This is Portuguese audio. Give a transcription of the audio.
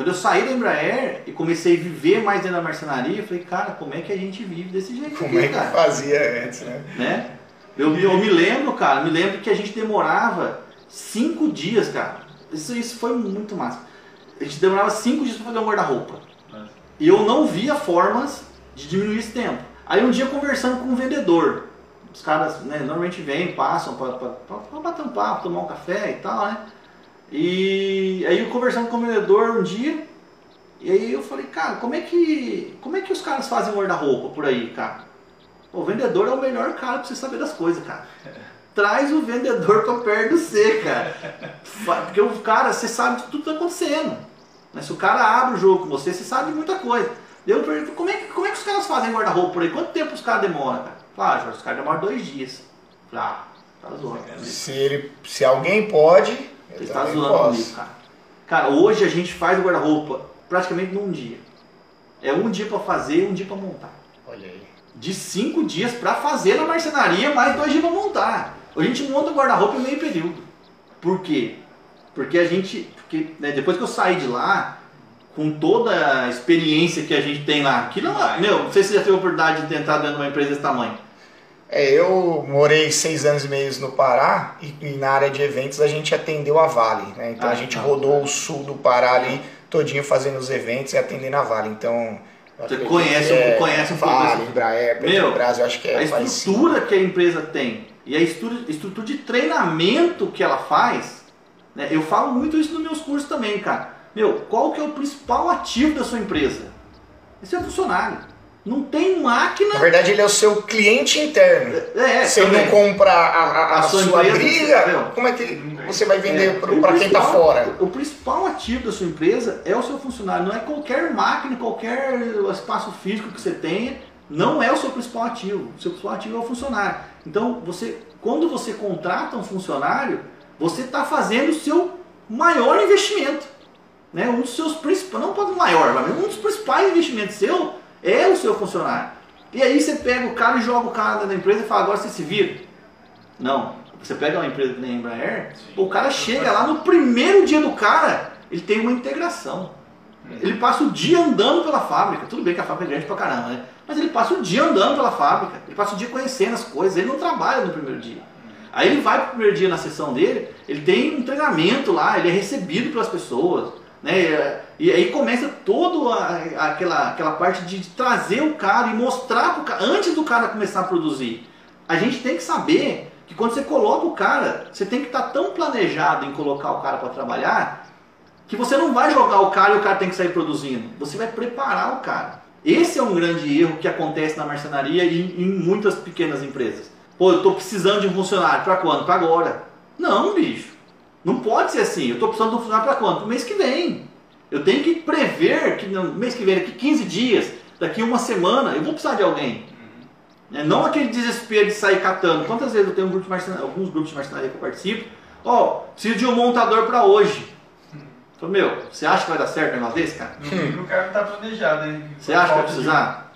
Quando eu saí da Embraer e comecei a viver mais dentro da marcenaria, eu falei, cara, como é que a gente vive desse jeito Como aqui, é que cara? fazia antes, né? né? Eu, eu me lembro, cara, me lembro que a gente demorava cinco dias, cara. Isso, isso foi muito massa. A gente demorava cinco dias para fazer um guarda-roupa. E eu não via formas de diminuir esse tempo. Aí um dia conversando com um vendedor, os caras né, normalmente vêm, passam para bater um papo, tomar um café e tal, né? E aí eu conversando com o vendedor um dia, e aí eu falei, cara, como é que, como é que os caras fazem guarda-roupa por aí, cara? O vendedor é o melhor cara pra você saber das coisas, cara. Traz o vendedor pra perto de você, cara. Porque o cara, você sabe tudo que tá acontecendo. Mas se o cara abre o jogo com você, você sabe de muita coisa. Eu pergunto, como é, que, como é que os caras fazem guarda-roupa por aí? Quanto tempo os caras demoram, cara? Fala, ah, Jorge, os caras demoram dois dias. Falei, ah, tá zoando. Se, ele, se alguém pode, Você tá zoando posso. comigo, cara. Cara, hoje a gente faz o guarda-roupa praticamente num dia. É um dia pra fazer e um dia pra montar. Olha aí. De cinco dias pra fazer na marcenaria, mais dois dias pra montar. A gente monta o guarda-roupa em meio período. Por quê? Porque a gente. Porque, né, depois que eu saí de lá, com toda a experiência que a gente tem lá, que não, meu, não sei se você já teve a oportunidade de entrar dentro de uma empresa desse tamanho. É, eu morei seis anos e meio no Pará e, e na área de eventos a gente atendeu a Vale, né? Então Ah, a gente tá. rodou o sul do Pará ali todinho fazendo os eventos e atendendo a Vale. Então Você conhece um- conhece um Vale, Embraer, Petrobras, eu acho que é a parecido. estrutura que a empresa tem e a estrutura, estrutura de treinamento que ela faz, né, eu falo muito isso nos meus cursos também, cara. Meu, qual que é o principal ativo da sua empresa? Esse é o funcionário. Não tem máquina. Na verdade, ele é o seu cliente interno. É, Se ele também. não comprar a, a- a A sua sua, empresa, briga, como é que você vai vender É, para quem está fora? O principal ativo da sua empresa é o seu funcionário. Não é qualquer máquina, qualquer espaço físico que você tenha. Não é o seu principal ativo. O seu principal ativo é o funcionário. Então, você, quando você contrata um funcionário, você está fazendo o seu maior investimento. Né? Um dos seus principais, não pode o maior, mas um dos principais investimentos seu é o seu funcionário. E aí você pega o cara e joga o cara da empresa e fala, agora você se vira. Não. Você pega uma empresa que nem a Embraer, o cara chega lá no primeiro dia do cara, ele tem uma integração. Ele passa o dia andando pela fábrica. Tudo bem que a fábrica é grande pra caramba, né? Mas ele passa o dia andando pela fábrica. Ele passa o dia conhecendo as coisas. Ele não trabalha no primeiro dia. Aí ele vai pro primeiro dia na sessão dele, ele tem um treinamento lá, ele é recebido pelas pessoas. Né? E aí começa toda aquela, aquela parte de trazer o cara e mostrar pro cara, antes do cara começar a produzir. A gente tem que saber que quando você coloca o cara, você tem que estar tão planejado em colocar o cara para trabalhar que você não vai jogar o cara e o cara tem que sair produzindo. Você vai preparar o cara. Esse é um grande erro que acontece na marcenaria e em muitas pequenas empresas. Pô, eu tô precisando de um funcionário. Para quando? Para agora. Não, bicho. Não pode ser assim. Eu tô precisando de um funcionário para quando? Pro mês que vem. Eu tenho que prever que no mês que vem, daqui 15 dias, daqui uma semana, eu vou precisar de alguém. É, não aquele desespero de sair catando. Quantas vezes eu tenho um grupo alguns grupos de marcenaria que eu participo? Ó, preciso de um montador para hoje. Falei, meu, você acha que vai dar certo um negócio desse, cara? No mínimo o cara não tá planejado, hein? Você acha que vai precisar?